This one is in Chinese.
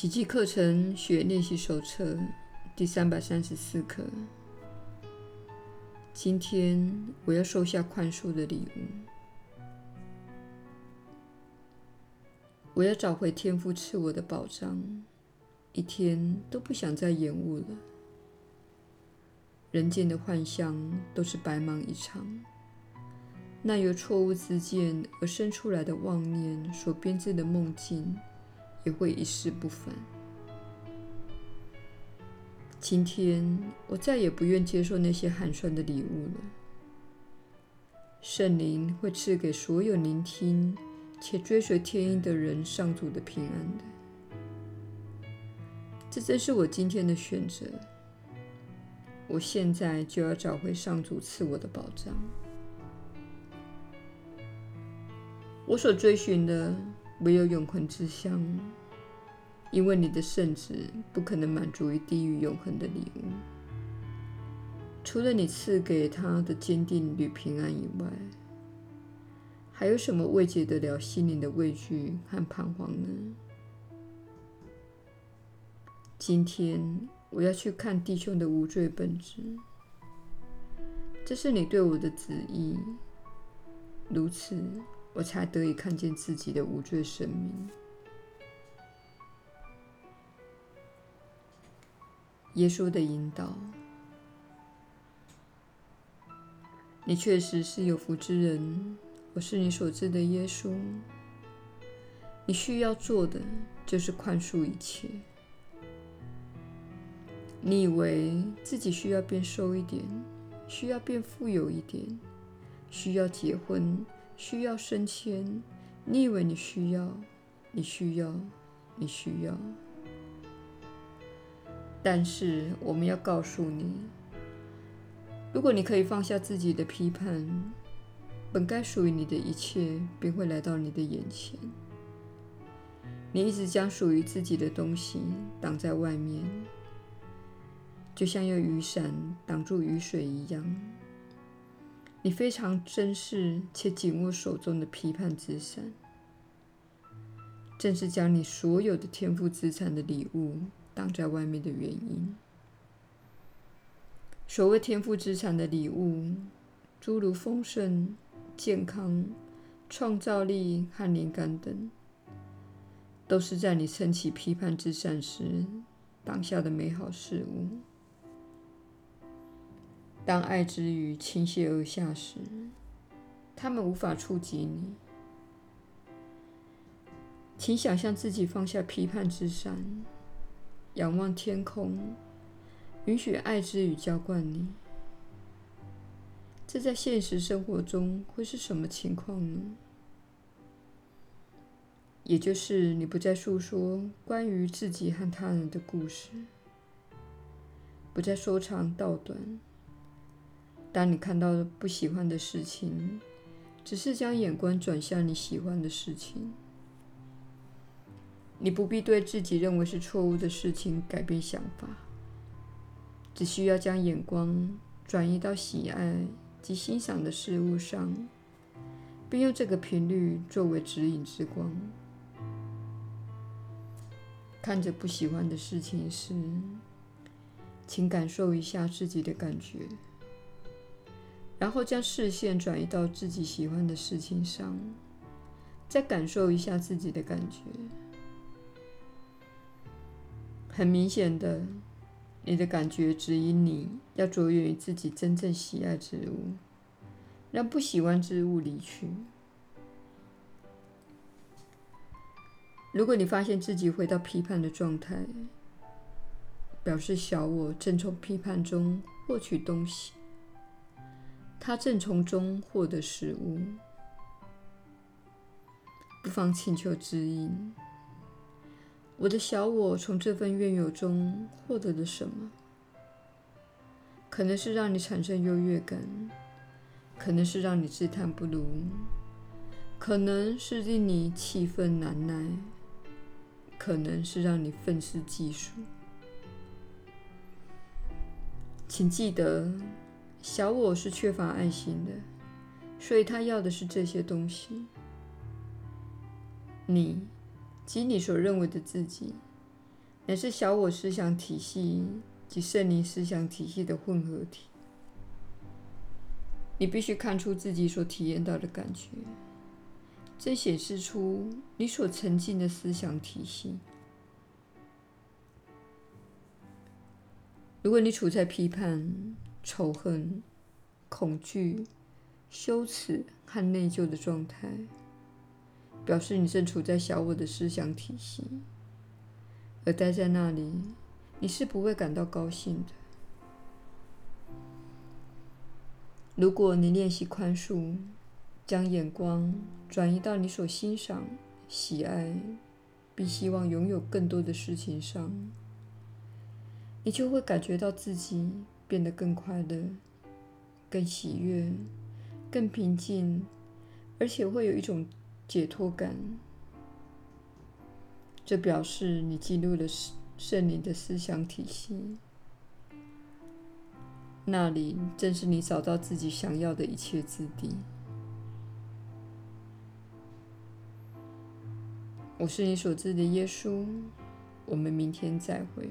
奇迹课程学练习手册第三百三十四课。今天我要收下宽恕的礼物。我要找回天父赐我的宝藏，一天都不想再延误了。人间的幻象都是白忙一场，那由错误之见而生出来的妄念所编织的梦境，也会一世不返。今天我再也不愿接受那些寒酸的礼物了。圣灵会赐给所有聆听且追随天意的人上主的平安的。这正是我今天的选择。我现在就要找回上主赐我的宝藏。我所追寻的唯有永恒之乡，因为你的圣子不可能满足于地狱永恒的礼物。除了你赐给他的坚定与平安以外，还有什么慰藉得了心灵的畏惧和彷徨呢？今天。我要去看弟兄的无罪本质，这是你对我的旨意。如此，我才得以看见自己的无罪生命。耶稣的引导，你确实是有福之人。我是你所知的耶稣。你需要做的就是宽恕一切。你以为自己需要变瘦一点，需要变富有一点，需要结婚，需要升迁。你以为你需要，你需要，你需要。但是我们要告诉你，如果你可以放下自己的批判，本该属于你的一切便会来到你的眼前。你一直将属于自己的东西挡在外面。就像用雨伞挡住雨水一样，你非常珍视且紧握手中的批判之伞，正是将你所有的天赋资产的礼物挡在外面的原因。所谓天赋资产的礼物，诸如丰盛、健康、创造力和灵感等，都是在你撑起批判之伞时挡下的美好事物。当爱之雨倾泻而下时，它们无法触及你。请想象自己放下批判之伞，仰望天空，允许爱之雨浇灌你。这在现实生活中会是什么情况呢？也就是你不再诉说关于自己和他人的故事，不再说长道短。当你看到不喜欢的事情，只是将眼光转向你喜欢的事情。你不必对自己认为是错误的事情改变想法，只需要将眼光转移到喜爱及欣赏的事物上，并用这个频率作为指引之光。看着不喜欢的事情时，请感受一下自己的感觉。然后将视线转移到自己喜欢的事情上，再感受一下自己的感觉。很明显的，你的感觉指引你要着眼于自己真正喜爱之物，让不喜欢之物离去。如果你发现自己回到批判的状态，表示小我正从批判中获取东西。他正从中获得食物，不妨请求指引。我的小我从这份怨尤中获得了什么？可能是让你产生优越感，可能是让你自叹不如，可能是令你气愤难耐，可能是让你愤世嫉俗。请记得。小我是缺乏爱心的，所以他要的是这些东西。你及你所认为的自己，乃是小我思想体系及圣灵思想体系的混合体。你必须看出自己所体验到的感觉，这显示出你所沉浸的思想体系。如果你处在批判、仇恨、恐惧、羞耻和内疚的状态，表示你正处在小我的思想体系，而待在那里，你是不会感到高兴的。如果你练习宽恕，将眼光转移到你所欣赏、喜爱并希望拥有更多的事情上，你就会感觉到自己变得更快乐、更喜悦、更平静，而且会有一种解脱感。这表示你进入了圣灵的思想体系。那里正是你找到自己想要的一切之地。我是你所知的耶稣。我们明天再会。